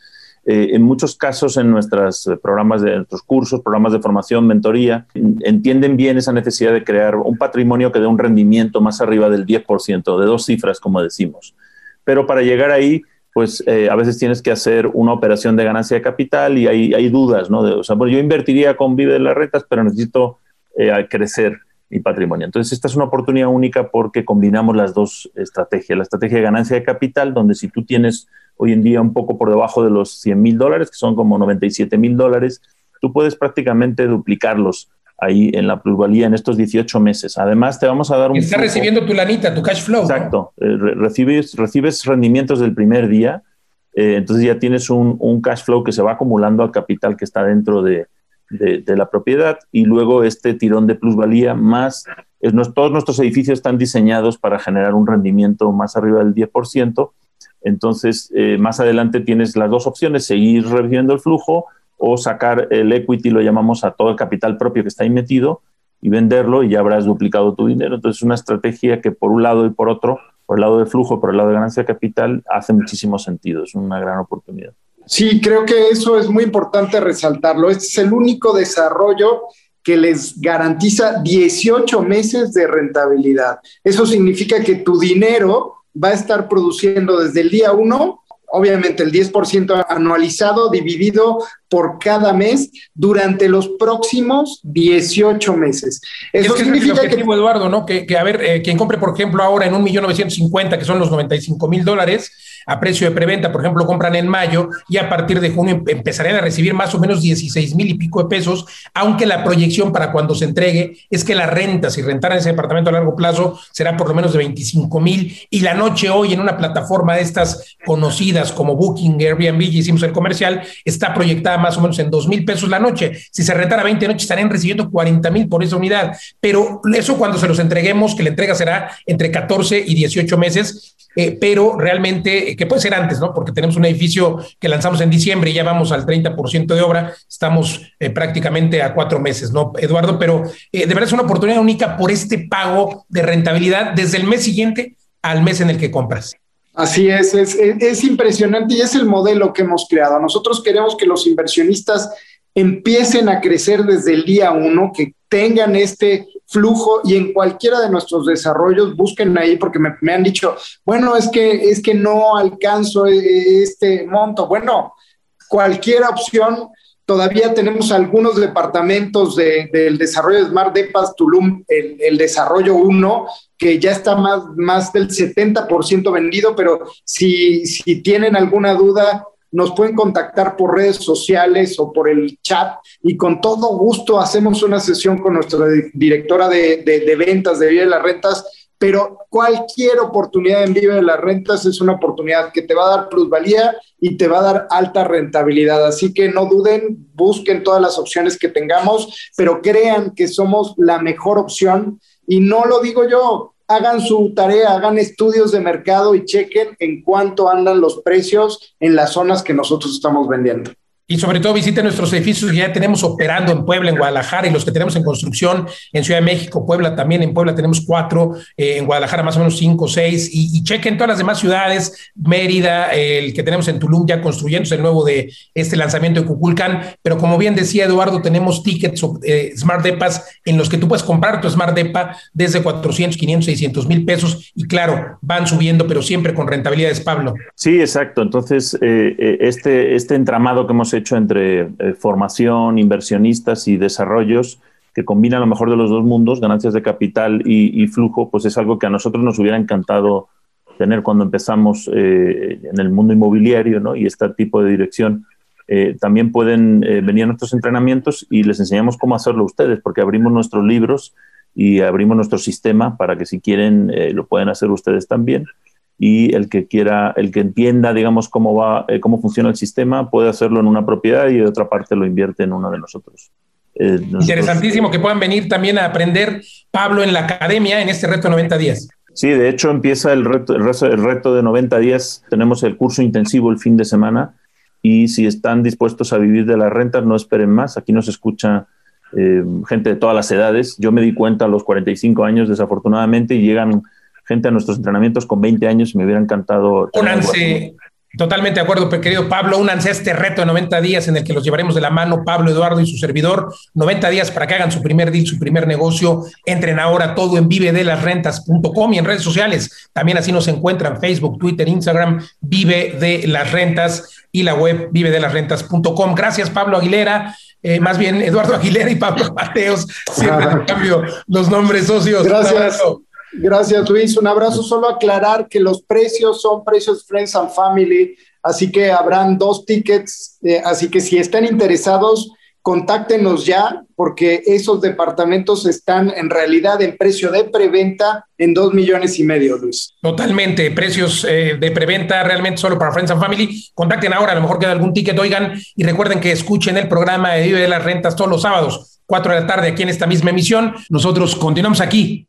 Eh, en muchos casos, en nuestros programas de nuestros cursos, programas de formación, mentoría, entienden bien esa necesidad de crear un patrimonio que dé un rendimiento más arriba del 10%, de dos cifras, como decimos. Pero para llegar ahí, pues eh, a veces tienes que hacer una operación de ganancia de capital y hay, hay dudas, ¿no? o sea, bueno, yo invertiría con Vive de las Rentas, pero necesito eh, crecer y patrimonio. Entonces, esta es una oportunidad única porque combinamos las dos estrategias. La estrategia de ganancia de capital, donde si tú tienes hoy en día un poco por debajo de los 100 mil dólares, que son como 97 mil dólares, tú puedes prácticamente duplicarlos ahí en la plusvalía en estos 18 meses. Además, te vamos a dar un... Estás recibiendo tu lanita, tu cash flow. Exacto. Eh, recibes, recibes rendimientos del primer día, eh, entonces ya tienes un, un cash flow que se va acumulando al capital que está dentro de, de, la propiedad y luego este tirón de plusvalía más, todos nuestros edificios están diseñados para generar un rendimiento más arriba del 10%, Entonces, eh, más adelante tienes las dos opciones, seguir reviviendo el flujo o sacar el equity, lo llamamos a todo el capital propio que está ahí metido y venderlo y ya habrás duplicado tu dinero. Entonces, es una estrategia que por un lado y por otro, por el lado de flujo, por el lado de ganancia de capital, hace muchísimo sentido, es una gran oportunidad. Sí, creo que eso es muy importante resaltarlo. Este es el único desarrollo que les garantiza 18 meses de rentabilidad. Eso significa que tu dinero va a estar produciendo desde el día 1 obviamente el 10% anualizado dividido por cada mes durante los próximos 18 meses. Eso es significa que, Eduardo, ¿no? Que, a ver, eh, quien compre, por ejemplo, ahora en un millón que son los 95 mil dólares, a precio de preventa, por ejemplo, compran en mayo y a partir de junio empezarían a recibir más o menos 16 mil y pico de pesos, aunque la proyección para cuando se entregue es que la renta, si rentaran ese departamento a largo plazo, será por lo menos de 25 mil y la noche hoy en una plataforma de estas conocidas como Booking, Airbnb, hicimos el comercial, está proyectada más o menos en 2 mil pesos la noche. Si se rentara 20 noches, estarían recibiendo 40 mil por esa unidad. Pero eso cuando se los entreguemos, que la entrega será entre 14 y 18 meses, eh, pero realmente, que puede ser antes, ¿no? Porque tenemos un edificio que lanzamos en diciembre y ya vamos al 30% de obra, estamos eh, prácticamente a cuatro meses, ¿no, Eduardo? Pero eh, de verdad es una oportunidad única por este pago de rentabilidad desde el mes siguiente al mes en el que compras. Así es, es, es, impresionante y es el modelo que hemos creado. Nosotros queremos que los inversionistas empiecen a crecer desde el día uno, que tengan este flujo y en cualquiera de nuestros desarrollos busquen ahí porque me, han dicho, bueno, es que, es que no alcanzo e, este monto. Bueno, cualquier opción Todavía tenemos algunos departamentos del desarrollo de Smart Depas Tulum, el, desarrollo 1, que ya está más, más del 70% vendido, pero si, si tienen alguna duda, nos pueden contactar por redes sociales o por el chat y con todo gusto hacemos una sesión con nuestra directora de, de, ventas de Vida de las Rentas pero cualquier oportunidad en Vive las Rentas es una oportunidad que te va a dar plusvalía y te va a dar alta rentabilidad. Así que no duden, busquen todas las opciones que tengamos, pero crean que somos la mejor opción. Y no lo digo yo, hagan su tarea, hagan estudios de mercado y chequen en cuánto andan los precios en las zonas que nosotros estamos vendiendo. Y sobre todo visiten nuestros edificios que ya tenemos operando en Puebla, en Guadalajara y los que tenemos en construcción en Ciudad de México, Puebla también. En Puebla tenemos cuatro, eh, en Guadalajara más o menos cinco, seis. Y, chequen todas las demás ciudades, Mérida, el que tenemos en Tulum ya construyéndose el nuevo de este lanzamiento de Cuculcán. Pero como bien decía Eduardo, tenemos tickets eh, Smart Depas en los que tú puedes comprar tu Smart Depa desde 400, 500, 600 mil pesos. Y claro, van subiendo, pero siempre con rentabilidades, Pablo. Sí, exacto. Entonces, eh, este, este entramado que hemos hecho hecho entre eh, formación, inversionistas y desarrollos que combinan lo mejor de los dos mundos, ganancias de capital y, flujo, pues es algo que a nosotros nos hubiera encantado tener cuando empezamos eh, en el mundo inmobiliario ¿no? y este tipo de dirección. Eh, también pueden venir a nuestros entrenamientos y les enseñamos cómo hacerlo ustedes, porque abrimos nuestros libros y abrimos nuestro sistema para que si quieren lo pueden hacer ustedes también y el que quiera, el que entienda, digamos, cómo va, eh, cómo funciona el sistema, puede hacerlo en una propiedad y de otra parte lo invierte en una de nosotros. Eh, Interesantísimo que puedan venir también a aprender, Pablo, en la academia en este reto de 90 días. Sí, de hecho empieza el reto, el reto de 90 días. Tenemos el curso intensivo el fin de semana y si están dispuestos a vivir de las rentas, no esperen más. Aquí nos escucha eh, gente de todas las edades. Yo me di cuenta a los 45 años, desafortunadamente, y llegan gente a nuestros entrenamientos con 20 años y me hubiera encantado. Únanse, totalmente de acuerdo, querido Pablo, únanse a este reto de 90 días en el que los llevaremos de la mano Pablo, Eduardo y su servidor. 90 días para que hagan su primer deal, su primer negocio. Entren ahora todo en vivedelasrentas.com y en redes sociales. También así nos encuentran Facebook, Twitter, Instagram, Vive de las Rentas y la web vivedelasrentas.com. Gracias, Pablo Aguilera. Eh, más bien Eduardo Aguilera y Pablo *laughs* Mateos, siempre cambio los nombres socios. Gracias. Gracias, Luis. Un abrazo. Solo aclarar que los precios son precios Friends and Family, así que habrán dos tickets. Eh, así que si están interesados, contáctenos ya, porque esos departamentos están en realidad en precio de preventa en dos millones y medio, Luis. Totalmente, precios eh, de preventa realmente solo para Friends and Family. Contacten ahora, a lo mejor queda algún ticket, oigan, y recuerden que escuchen el programa de Vive de las Rentas todos los sábados, cuatro de la tarde, aquí en esta misma emisión. Nosotros continuamos aquí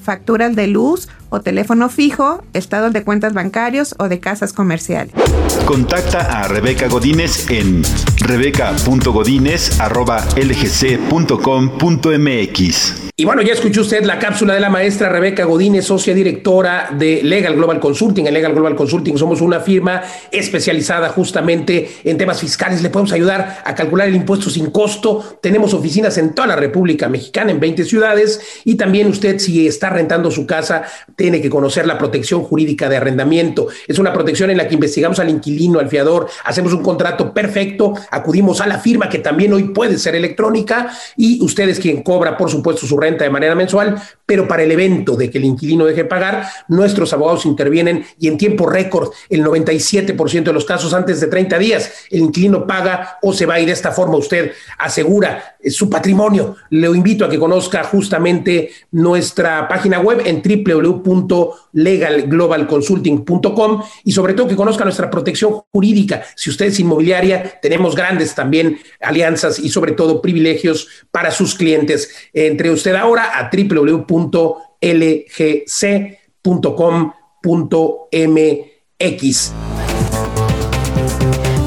facturas de luz o teléfono fijo, estados de cuentas bancarios o de casas comerciales. Contacta a Rebeca Godínez en rebeca.godínez.lgc.com.mx. Y bueno, ya escuchó usted la cápsula de la maestra Rebeca Godínez, socia directora de Legal Global Consulting. En Legal Global Consulting somos una firma especializada justamente en temas fiscales. Le podemos ayudar a calcular el impuesto sin costo. Tenemos oficinas en toda la República Mexicana, en 20 ciudades. Y también usted, si está rentando su casa, tiene que conocer la protección jurídica de arrendamiento. Es una protección en la que investigamos al inquilino, al fiador, hacemos un contrato perfecto, acudimos a la firma que también hoy puede ser electrónica y usted es quien cobra, por supuesto, su renta de manera mensual, pero para el evento de que el inquilino deje pagar, nuestros abogados intervienen y en tiempo récord, el 97% de los casos antes de 30 días, el inquilino paga o se va y de esta forma usted asegura su patrimonio. Le invito a que conozca justamente nuestra página web en www.legalglobalconsulting.com y sobre todo que conozca nuestra protección jurídica. Si usted es inmobiliaria, tenemos grandes también alianzas y sobre todo privilegios para sus clientes. Entre usted ahora a www.lgc.com.mx.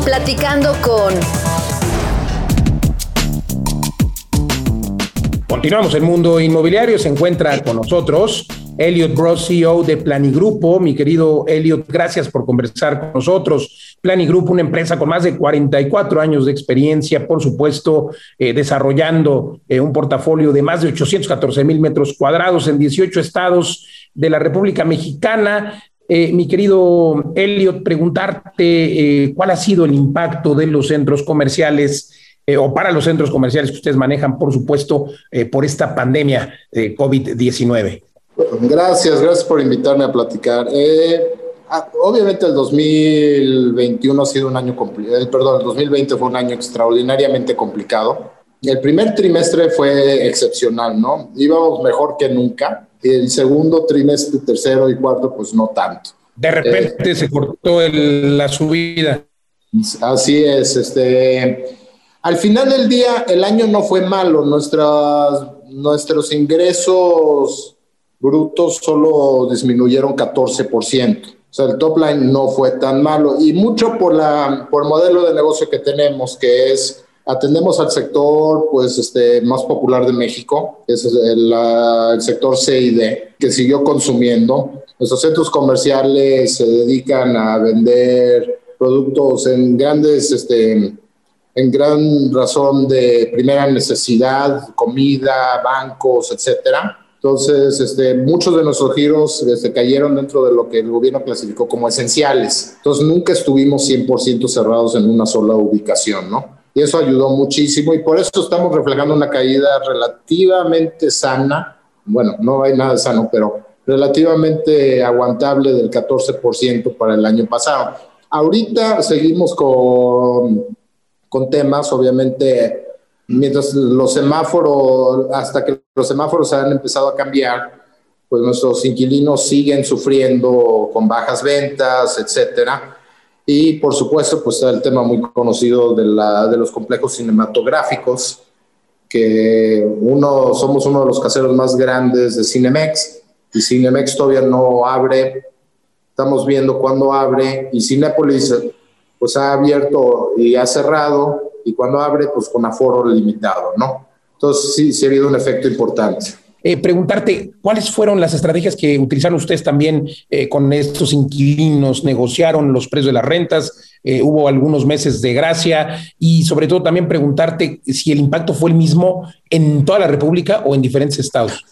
Platicando con Continuamos el mundo inmobiliario. Se encuentra con nosotros Elliot Bros, CEO de Planigrupo. Mi querido Elliot, gracias por conversar con nosotros. Planigrupo, una empresa con más de 44 años de experiencia, por supuesto, eh, desarrollando eh, un portafolio de más de 814 mil metros cuadrados en 18 estados de la República Mexicana. Eh, mi querido Elliot, preguntarte cuál ha sido el impacto de los centros comerciales eh, o para los centros comerciales que ustedes manejan, por supuesto, eh, por esta pandemia de COVID-19? Gracias, gracias por invitarme a platicar. Eh, ah, obviamente el 2021 ha sido un año complicado, perdón, el 2020 fue un año extraordinariamente complicado. El primer trimestre fue excepcional, ¿no? Íbamos mejor que nunca. El segundo trimestre, tercero y cuarto, pues no tanto. De repente se cortó la subida. Así es, este al final del día, el año no fue malo. Nuestras, nuestros ingresos brutos solo disminuyeron 14%. O sea, el top line no fue tan malo y mucho por, la, por el modelo de negocio que tenemos, que es atendemos al sector pues, este, más popular de México, que es el, el sector CID, que siguió consumiendo. Nuestros centros comerciales se dedican a vender productos en grandes este, en gran razón de primera necesidad, comida, bancos, etcétera. Entonces, este, muchos de nuestros giros este, cayeron dentro de lo que el gobierno clasificó como esenciales. Entonces, nunca estuvimos 100% cerrados en una sola ubicación, ¿no? Y eso ayudó muchísimo y por eso estamos reflejando una caída relativamente sana. Bueno, no hay nada sano, pero relativamente aguantable del 14% para el año pasado. Ahorita seguimos con con temas, obviamente, mientras los semáforos, hasta que los semáforos han empezado a cambiar, pues nuestros inquilinos siguen sufriendo con bajas ventas, etcétera. Y por supuesto, pues el tema muy conocido de, la, de los complejos cinematográficos, que uno, somos uno de los caseros más grandes de Cinemex, y Cinemex todavía no abre. Estamos viendo cuándo abre, y Cinépolis pues ha abierto y ha cerrado, y cuando abre, pues con aforo limitado, ¿no? Entonces sí, sí ha habido un efecto importante. Eh, preguntarte cuáles fueron las estrategias que utilizaron ustedes también eh, con estos inquilinos, negociaron los precios de las rentas, eh, hubo algunos meses de gracia y sobre todo también preguntarte si el impacto fue el mismo en toda la República o en diferentes estados.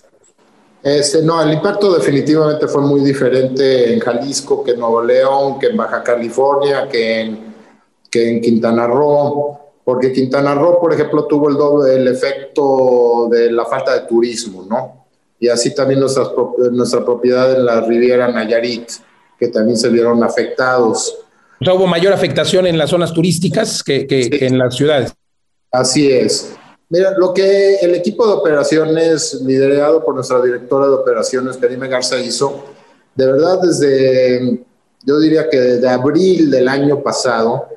Este, no, el impacto definitivamente fue muy diferente en Jalisco que en Nuevo León, que en Baja California, que en, que en Quintana Roo, porque Quintana Roo, por ejemplo, tuvo el doble el efecto de la falta de turismo, ¿no? Y así también nuestras, nuestra propiedad en la Riviera Nayarit, que también se vieron afectados. O sea, hubo mayor afectación en las zonas turísticas que, en las ciudades. Así es. Mira, lo que el equipo de operaciones, liderado por nuestra directora de operaciones, Karime Garza, hizo, de verdad desde, yo diría que desde abril del año pasado,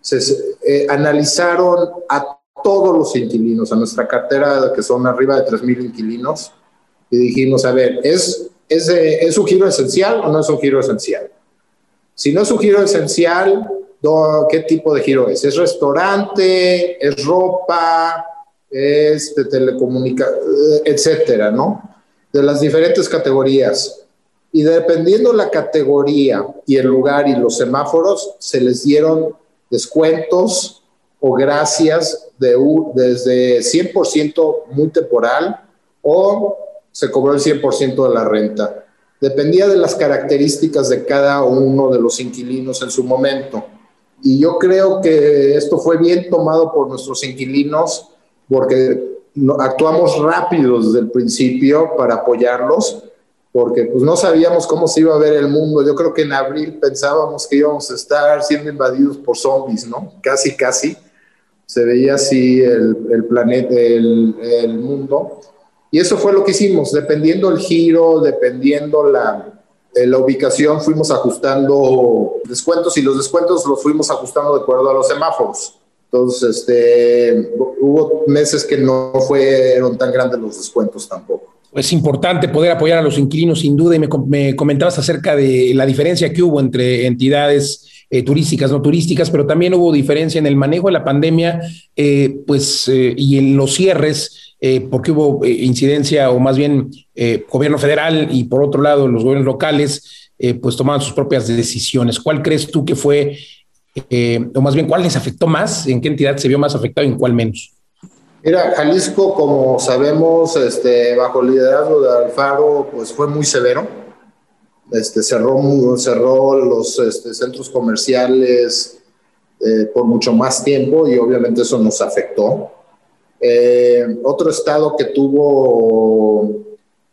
se eh, analizaron a todos los inquilinos, a nuestra cartera, que son arriba de 3.000 inquilinos, y dijimos, a ver, ¿es, es, ¿es un giro esencial o no es un giro esencial? Si no es un giro esencial, ¿qué tipo de giro es? ¿Es restaurante? ¿Es ropa? ¿Es de telecomunicación? Etcétera, ¿no? De las diferentes categorías. Y dependiendo la categoría y el lugar y los semáforos, se les dieron descuentos o gracias de, desde 100% muy temporal o se cobró el 100% de la renta. Dependía de las características de cada uno de los inquilinos en su momento. Y yo creo que esto fue bien tomado por nuestros inquilinos porque actuamos rápido desde el principio para apoyarlos, porque pues no sabíamos cómo se iba a ver el mundo. Yo creo que en abril pensábamos que íbamos a estar siendo invadidos por zombies, ¿no? Casi, casi. Se veía así el, el planeta, el, el mundo. Y eso fue lo que hicimos, dependiendo el giro, dependiendo la, eh, la ubicación, fuimos ajustando descuentos y los descuentos los fuimos ajustando de acuerdo a los semáforos. Entonces, este, hubo meses que no fueron tan grandes los descuentos tampoco. Es importante poder apoyar a los inquilinos, sin duda, y me, comentabas acerca de la diferencia que hubo entre entidades eh, turísticas, no turísticas, pero también hubo diferencia en el manejo de la pandemia, eh, pues, y en los cierres eh, porque hubo eh, incidencia o más bien eh, gobierno federal y por otro lado los gobiernos locales pues tomaban sus propias decisiones. ¿Cuál crees tú que fue, o más bien cuál les afectó más? ¿En qué entidad se vio más afectado y en cuál menos? Mira, Jalisco, como sabemos, este, bajo el liderazgo de Alfaro, pues fue muy severo. Este, cerró, cerró los este, centros comerciales por mucho más tiempo y obviamente eso nos afectó. Eh, otro estado que tuvo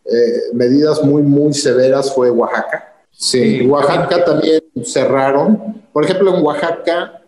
eh, medidas muy, muy severas fue Oaxaca. Sí, Oaxaca también cerraron. Por ejemplo, en Oaxaca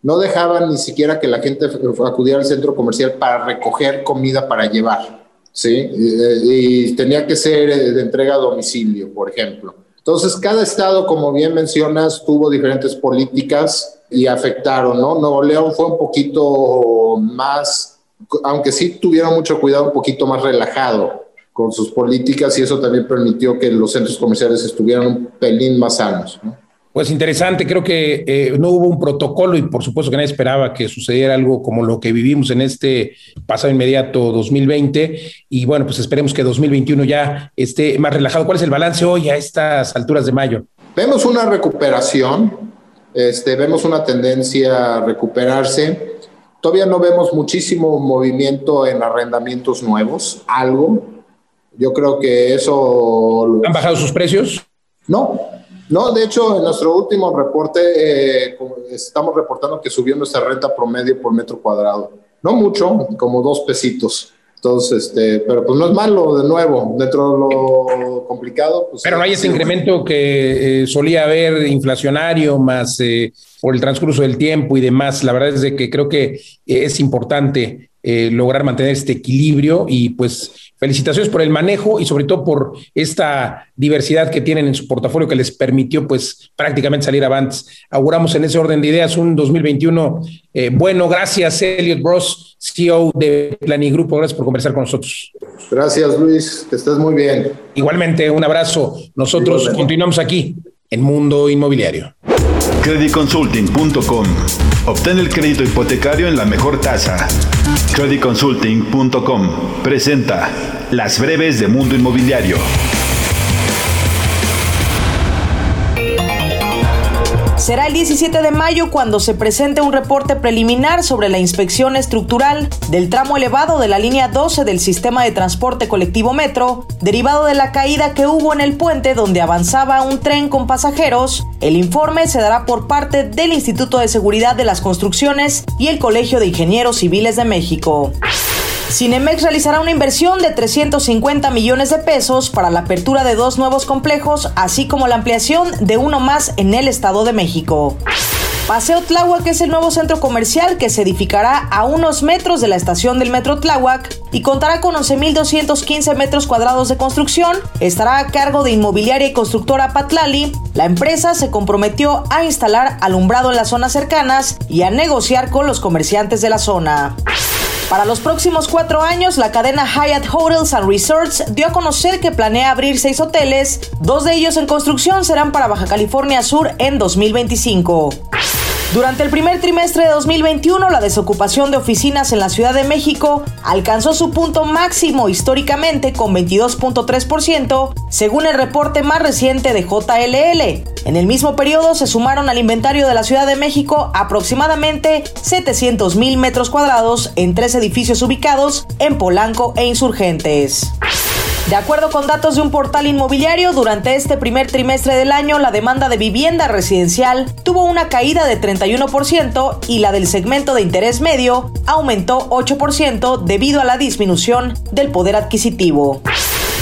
no dejaban ni siquiera que la gente acudiera al centro comercial para recoger comida para llevar. Sí, y, tenía que ser de entrega a domicilio, por ejemplo. Entonces, cada estado, como bien mencionas, tuvo diferentes políticas y afectaron, ¿no? Nuevo León fue un poquito más aunque sí tuvieron mucho cuidado, un poquito más relajado con sus políticas y eso también permitió que los centros comerciales estuvieran un pelín más sanos. Pues interesante, creo que eh, no hubo un protocolo y por supuesto que nadie esperaba que sucediera algo como lo que vivimos en este pasado inmediato 2020 y bueno, pues esperemos que 2021 ya esté más relajado. ¿Cuál es el balance hoy a estas alturas de mayo? Vemos una recuperación, este, vemos una tendencia a recuperarse. Todavía no vemos muchísimo movimiento en arrendamientos nuevos, algo. Yo creo que eso... ¿Han bajado sus precios? No, no, de hecho, en nuestro último reporte eh, estamos reportando que subió nuestra renta promedio por metro cuadrado. No mucho, como dos pesitos. Entonces, este, pero pues no es malo, de nuevo, dentro de lo complicado. Pues, pero no hay ese incremento que eh, solía haber inflacionario más eh, por el transcurso del tiempo y demás. La verdad es de que creo que es importante lograr mantener este equilibrio y pues felicitaciones por el manejo y sobre todo por esta diversidad que tienen en su portafolio que les permitió pues prácticamente salir avantes. Auguramos en ese orden de ideas un 2021 eh, bueno. Gracias, Elliot Bros, CEO de Planigrupo. Gracias por conversar con nosotros. Gracias, Luis. Que estés muy bien. Igualmente, un abrazo. Nosotros continuamos aquí en Mundo Inmobiliario. Creditconsulting.com. Obtén el crédito hipotecario en la mejor tasa. Creditconsulting.com presenta Las breves de Mundo Inmobiliario. Será el 17 de mayo cuando se presente un reporte preliminar sobre la inspección estructural del tramo elevado de la línea 12 del sistema de transporte colectivo Metro, derivado de la caída que hubo en el puente donde avanzaba un tren con pasajeros. El informe se dará por parte del Instituto de Seguridad de las Construcciones y el Colegio de Ingenieros Civiles de México. Cinemex realizará una inversión de 350 millones de pesos para la apertura de dos nuevos complejos, así como la ampliación de uno más en el Estado de México. Paseo Tláhuac es el nuevo centro comercial que se edificará a unos metros de la estación del Metro Tláhuac y contará con 11.215 metros cuadrados de construcción. Estará a cargo de inmobiliaria y constructora Patlali. La empresa se comprometió a instalar alumbrado en las zonas cercanas y a negociar con los comerciantes de la zona. Para los próximos cuatro años, la cadena Hyatt Hotels and Resorts dio a conocer que planea abrir seis hoteles, dos de ellos en construcción serán para Baja California Sur en 2025. Durante el primer trimestre de 2021, la desocupación de oficinas en la Ciudad de México alcanzó su punto máximo históricamente con 22.3%, según el reporte más reciente de JLL. En el mismo periodo se sumaron al inventario de la Ciudad de México aproximadamente 700 mil metros cuadrados en tres edificios ubicados en Polanco e Insurgentes. De acuerdo con datos de un portal inmobiliario, durante este primer trimestre del año la demanda de vivienda residencial tuvo una caída de 31% y la del segmento de interés medio aumentó 8% debido a la disminución del poder adquisitivo.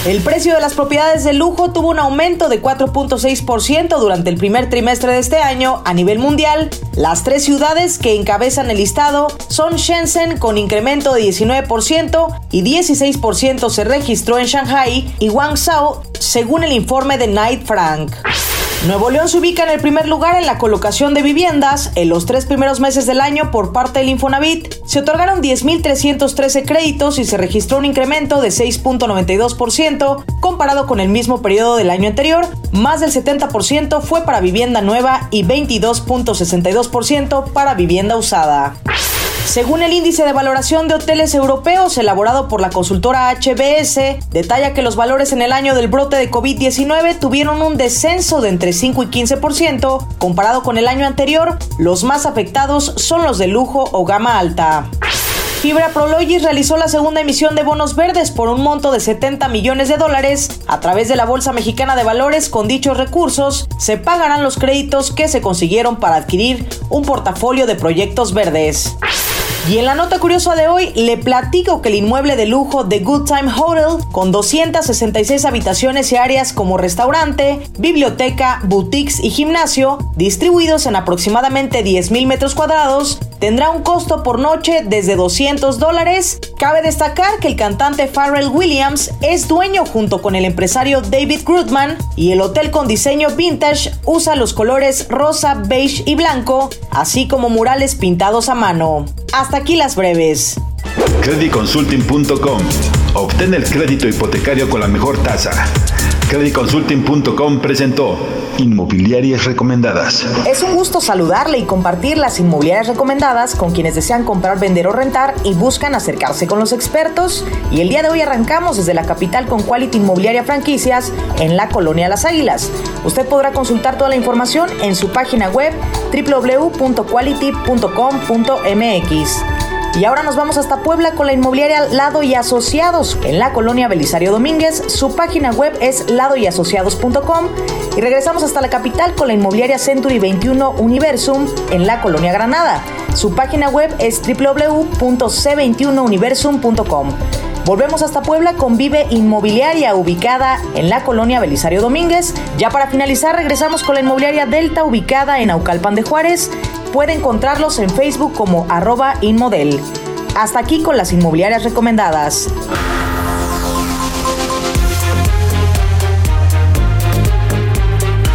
El precio de las propiedades de lujo tuvo un aumento de 4.6% durante el primer trimestre de este año a nivel mundial. Las tres ciudades que encabezan el listado son Shenzhen con incremento de 19% y 16% se registró en Shanghai y Guangzhou según el informe de Knight Frank. Nuevo León se ubica en el primer lugar en la colocación de viviendas. En los tres primeros meses del año, por parte del Infonavit, se otorgaron 10.313 créditos y se registró un incremento de 6.92% comparado con el mismo periodo del año anterior. Más del 70% fue para vivienda nueva y 22.62% para vivienda usada. Según el índice de valoración de hoteles europeos elaborado por la consultora HBS, detalla que los valores en el año del brote de COVID-19 tuvieron un descenso de entre 5 y 15% comparado con el año anterior. Los más afectados son los de lujo o gama alta. Fibra Prologis realizó la segunda emisión de bonos verdes por un monto de 70 millones de dólares. A través de la Bolsa Mexicana de Valores, con dichos recursos, se pagarán los créditos que se consiguieron para adquirir un portafolio de proyectos verdes. Y en la nota curiosa de hoy le platico que el inmueble de lujo de Good Time Hotel, con 266 habitaciones y áreas como restaurante, biblioteca, boutiques y gimnasio, distribuidos en aproximadamente 10.000 metros cuadrados, tendrá un costo por noche desde 200 dólares. Cabe destacar que el cantante Pharrell Williams es dueño junto con el empresario David Grutman y el hotel con diseño vintage usa los colores rosa, beige y blanco, así como murales pintados a mano. Hasta aquí las breves. Creditconsulting.com. Obtén el crédito hipotecario con la mejor tasa. Creditconsulting.com presentó Inmobiliarias Recomendadas. Es un gusto saludarle y compartir las inmobiliarias recomendadas con quienes desean comprar, vender o rentar y buscan acercarse con los expertos. Y el día de hoy arrancamos desde la capital con Quality Inmobiliaria Franquicias en la colonia Las Águilas. Usted podrá consultar toda la información en su página web www.quality.com.mx. Y ahora nos vamos hasta Puebla con la inmobiliaria Lado y Asociados en la colonia Belisario Domínguez. Su página web es ladoyasociados.com. Y regresamos hasta la capital con la inmobiliaria Century 21 Universum en la colonia Granada. Su página web es www.c21universum.com. Volvemos hasta Puebla con Vive Inmobiliaria, ubicada en la colonia Belisario Domínguez. Ya para finalizar, regresamos con la inmobiliaria Delta, ubicada en Aucalpan de Juárez. Puede encontrarlos en Facebook como arroba inmodel. Hasta aquí con las inmobiliarias recomendadas.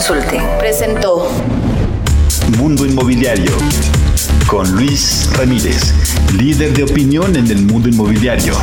Consulting presentó Mundo Inmobiliario con Luis Ramírez, líder de opinión en el mundo inmobiliario.